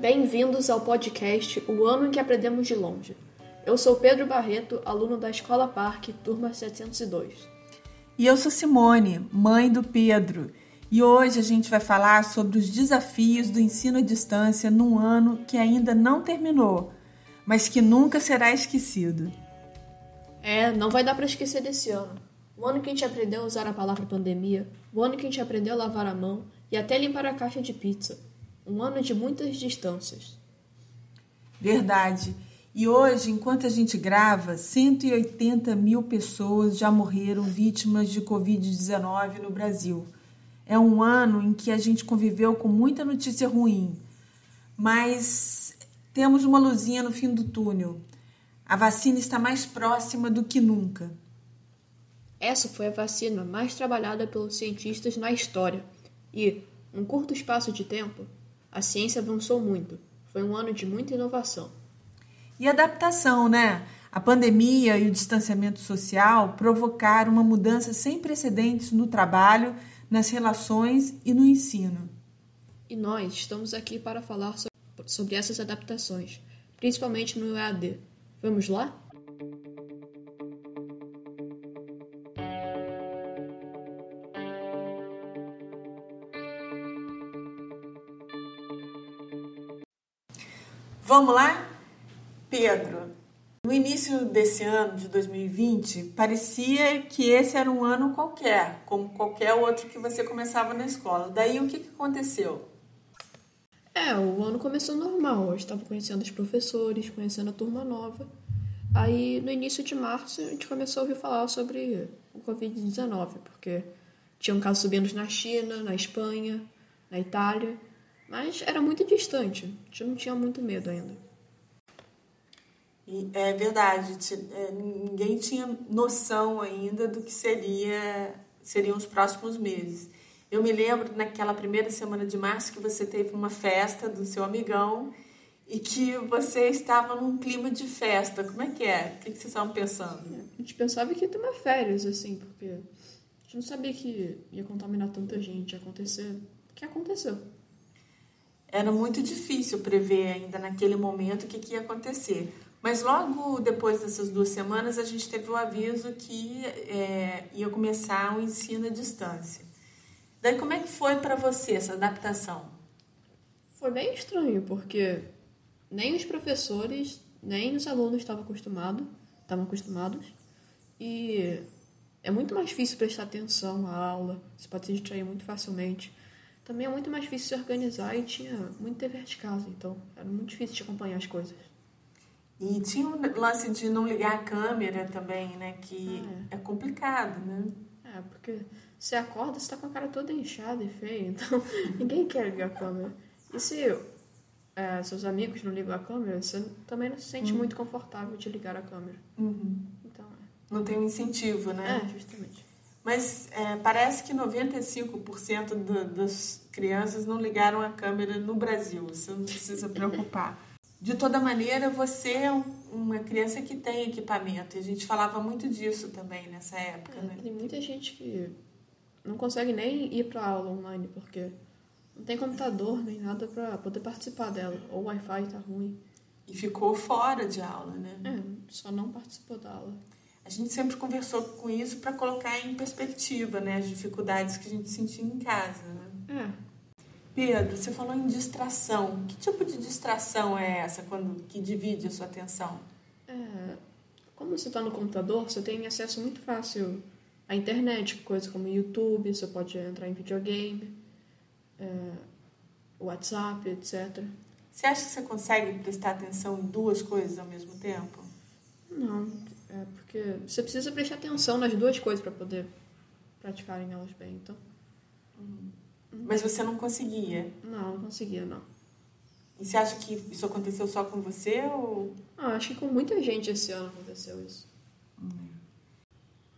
Bem-vindos ao podcast O Ano em que Aprendemos de Longe. Eu sou Pedro Barreto, aluno da Escola Parque, turma 702. E eu sou Simone, mãe do Pedro. E hoje a gente vai falar sobre os desafios do ensino à distância num ano que ainda não terminou, mas que nunca será esquecido. É, não vai dar para esquecer desse ano. O ano que a gente aprendeu a usar a palavra pandemia, o ano que a gente aprendeu a lavar a mão e até limpar a caixa de pizza. Um ano de muitas distâncias. Verdade. E hoje, enquanto a gente grava, 180 mil pessoas já morreram vítimas de Covid-19 no Brasil. É um ano em que a gente conviveu com muita notícia ruim, mas temos uma luzinha no fim do túnel. A vacina está mais próxima do que nunca. Essa foi a vacina mais trabalhada pelos cientistas na história e, em curto espaço de tempo, a ciência avançou muito. Foi um ano de muita inovação. E adaptação, né? A pandemia e o distanciamento social provocaram uma mudança sem precedentes no trabalho, nas relações e no ensino. E nós estamos aqui para falar sobre essas adaptações, principalmente no EAD. Vamos lá? Vamos lá? Pedro, início desse ano de 2020, parecia que esse era um ano qualquer, como qualquer outro que você começava na escola. Daí o que, que aconteceu? É, o ano começou normal. Eu estava conhecendo os professores, conhecendo a turma nova. Aí, no início de março, a gente começou a ouvir falar sobre o Covid-19, porque tinham casos subindo na China, na Espanha, na Itália. Mas era muito distante, a gente não tinha muito medo ainda. É verdade, é, ninguém tinha noção ainda do que seria, seriam os próximos meses. Eu me lembro naquela primeira semana de março que você teve uma festa do seu amigão e que você estava num clima de festa. Como é que é? O que vocês estavam pensando? A gente pensava que ia ter uma férias, assim, porque a gente não sabia que ia contaminar tanta gente, ia acontecer o que aconteceu era muito difícil prever ainda naquele momento o que, que ia acontecer. Mas logo depois dessas duas semanas, a gente teve o aviso que é, ia começar o ensino à distância. Daí, como é que foi para você essa adaptação? Foi bem estranho, porque nem os professores, nem os alunos estavam acostumados, estavam acostumados, e é muito mais difícil prestar atenção à aula, você pode se distrair muito facilmente também é muito mais difícil se organizar e tinha muito dever de casa, então era muito difícil de acompanhar as coisas. E tinha o um lance de não ligar a câmera também, né? Que ah, é. é. complicado, né? É, porque você acorda, você tá com a cara toda inchada e feia, então ninguém quer ligar a câmera. E se é, seus amigos não ligam a câmera, você também não se sente uhum. muito confortável de ligar a câmera. Uhum. Então, é. Não tem um incentivo, né? É, justamente. Mas é, parece que 95% do, das crianças não ligaram a câmera no Brasil. Você não precisa preocupar. De toda maneira, você é uma criança que tem equipamento. E a gente falava muito disso também nessa época. É, né? Tem muita gente que não consegue nem ir para aula online porque não tem computador nem nada para poder participar dela. Ou o Wi-Fi tá ruim. E ficou fora de aula, né? É, só não participou da aula a gente sempre conversou com isso para colocar em perspectiva né, as dificuldades que a gente sentia em casa. Né? É. Pedro, você falou em distração. Que tipo de distração é essa quando que divide a sua atenção? É, como você está no computador, você tem acesso muito fácil à internet, coisas como YouTube, você pode entrar em videogame, é, WhatsApp, etc. Você acha que você consegue prestar atenção em duas coisas ao mesmo tempo? Não, é porque você precisa prestar atenção nas duas coisas para poder praticarem elas bem, então. Uhum. Mas você não conseguia? Não, não conseguia, não. E você acha que isso aconteceu só com você ou? Ah, acho que com muita gente esse ano aconteceu isso.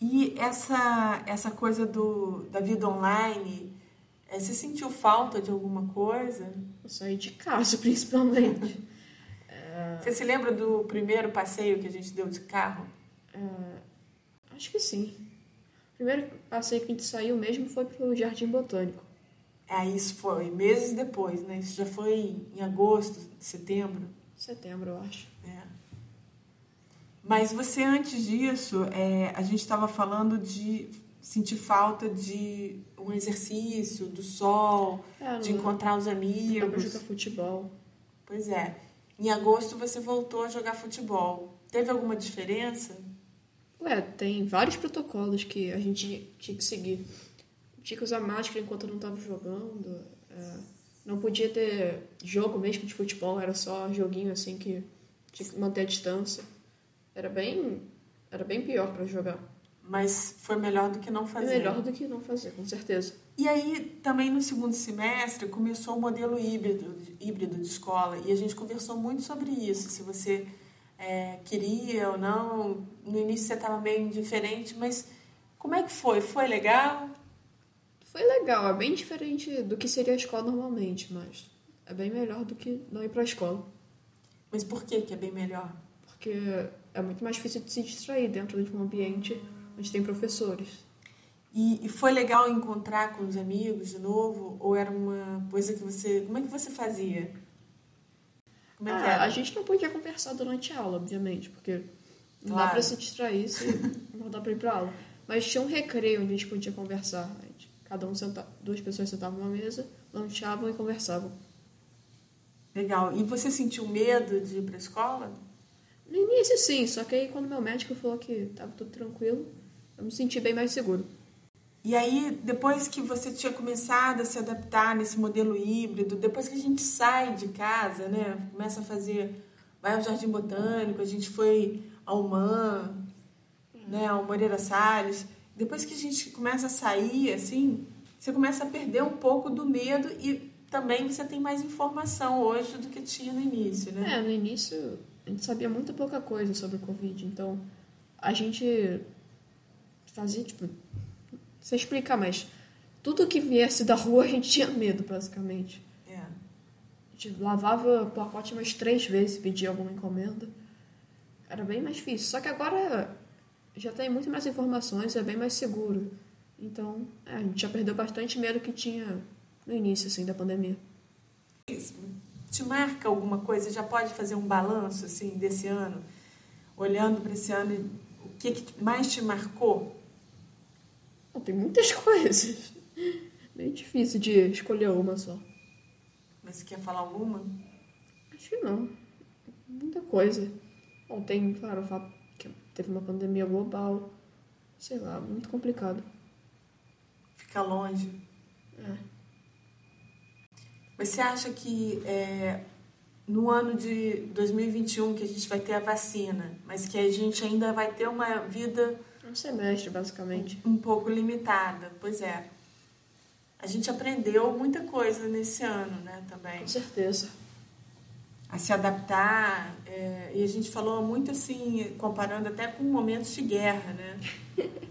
E essa, essa coisa do, da vida online, É, você sentiu falta de alguma coisa? Eu saí de casa, principalmente. é... Você se lembra do primeiro passeio que a gente deu de carro? É... Acho que sim. O primeiro passeio que a gente saiu mesmo foi pro Jardim Botânico. É, isso foi meses depois, né? Isso já foi em agosto, setembro. Setembro, eu acho. É. Mas você, antes disso, é, a gente estava falando de sentir falta de um exercício, do sol, é, de encontrar os amigos. Jogar futebol. Pois é. Em agosto você voltou a jogar futebol. Teve alguma diferença? Ué, tem vários protocolos que a gente tinha que seguir. Tinha que usar máscara enquanto não estava jogando. É, não podia ter jogo mesmo de futebol, era só joguinho assim que tinha que manter a distância. Era bem, era bem pior para jogar. Mas foi melhor do que não fazer. É melhor do que não fazer, com certeza. E aí, também no segundo semestre, começou o modelo híbrido, híbrido de escola. E a gente conversou muito sobre isso. Se você é, queria ou não. No início você estava meio indiferente, mas como é que foi? Foi legal? Foi legal. É bem diferente do que seria a escola normalmente, mas é bem melhor do que não ir para a escola. Mas por que, que é bem melhor? Porque é muito mais difícil de se distrair dentro de um ambiente onde tem professores. E, e, foi legal encontrar com os amigos de novo? Ou era uma coisa que você. Como é que você fazia? Como é ah, que era? A gente não podia conversar durante a aula, obviamente, porque não claro. dá pra se distrair se não dá pra ir pra aula. Mas tinha um recreio onde a gente podia conversar. Cada um sentava, duas pessoas sentavam numa mesa, lanchavam e conversavam. Legal. E você sentiu medo de ir pra escola? No início, sim. Só que aí, quando meu médico falou que tava tudo tranquilo, eu me senti bem mais seguro. E aí, depois que você tinha começado a se adaptar nesse modelo híbrido, depois que a gente sai de casa, né, começa a fazer, vai ao Jardim Botânico, a gente foi ao Man, né, ao Moreira Salles, depois que a gente começa a sair, assim, você começa a perder um pouco do medo e também você tem mais informação hoje do que tinha no início, né? É, no início a gente sabia muito pouca coisa sobre o Covid, então a gente fazia, tipo, você explicar, mas tudo que viesse da rua a gente tinha medo, basicamente. É. A gente lavava o pacote umas três vezes, pedia alguma encomenda. Era bem mais difícil. Só que agora já tem muito mais informações, é bem mais seguro. Então, é, a gente já perdeu bastante medo que tinha no início, assim, da pandemia. Isso. Te marca alguma coisa? Já pode fazer um balanço, assim, desse ano? Olhando para esse ano, o que, que mais te marcou? Não, tem muitas coisas. Bem difícil de escolher uma só. Mas você quer falar alguma? Acho que não. Muita coisa. Bom, tem, claro, o fato teve uma pandemia global. Sei lá, muito complicado. Fica longe. É. Mas você acha que é, no ano de 2021 que a gente vai ter a vacina, mas que a gente ainda vai ter uma vida um semestre, basicamente. Um pouco limitada, pois é. A gente aprendeu muita coisa nesse ano, né, também. Com certeza. A se adaptar. É, e a gente falou muito assim, comparando até com momentos de guerra, né?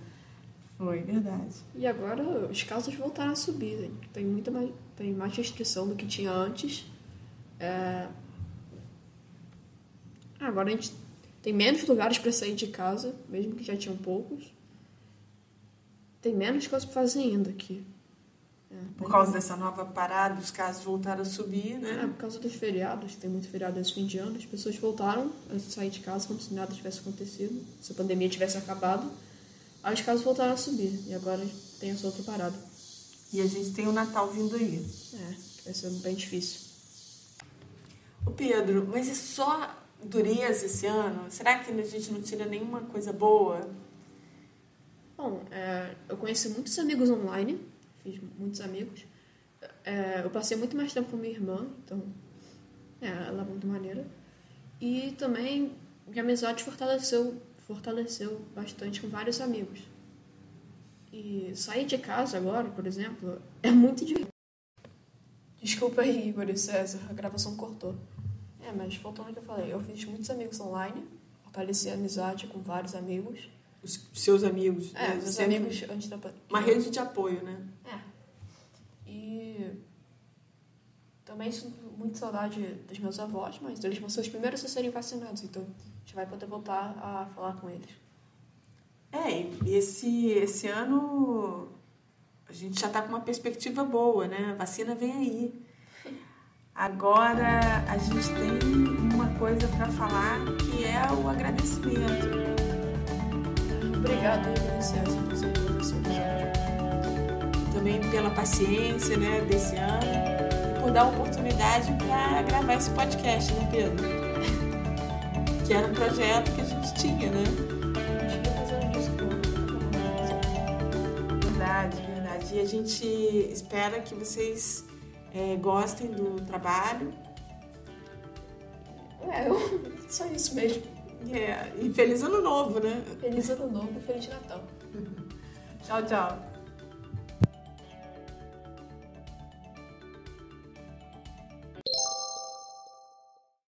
Foi, verdade. E agora os casos voltaram a subir. Tem muita mais, tem mais restrição do que tinha antes. É... Agora a gente tem menos lugares para sair de casa, mesmo que já tinham poucos. Tem menos coisas para fazer ainda aqui. É, por causa dessa nova parada, os casos voltaram a subir, né? É, por causa dos feriados, tem muito feriado nesse fim de ano, as pessoas voltaram a sair de casa como se nada tivesse acontecido, se a pandemia tivesse acabado. Aí os casos voltaram a subir, e agora tem essa outra parada. E a gente tem o Natal vindo aí. É, vai ser bem difícil. O Pedro, mas é só dureza esse ano? Será que a gente não tira nenhuma coisa boa? Bom, é, eu conheci muitos amigos online, fiz muitos amigos. É, eu passei muito mais tempo com minha irmã, então é, ela é muito maneira. E também minha amizade fortaleceu, fortaleceu bastante com vários amigos. E sair de casa agora, por exemplo, é muito difícil. Desculpa aí, Igor e César, a gravação cortou. É, mas voltando ao que eu falei, eu fiz muitos amigos online, fortaleci a amizade com vários amigos. Os seus amigos? É, né? amigos antes da Uma rede de apoio, né? É. E também sinto muito saudade dos meus avós, mas eles vão ser os primeiros a serem vacinados, então a gente vai poder voltar a falar com eles. É, e esse, esse ano a gente já está com uma perspectiva boa, né? A vacina vem aí. Agora a gente tem uma coisa para falar que é o agradecimento. Obrigada, Licença, por ser Também pela paciência né, desse ano e por dar oportunidade para gravar esse podcast, né, Pedro? Que era um projeto que a gente tinha, né? Verdade, verdade. E a gente espera que vocês é, gostem do trabalho. É, eu, só isso mesmo. É, e feliz ano novo, né? Feliz ano novo, feliz Natal. tchau, tchau.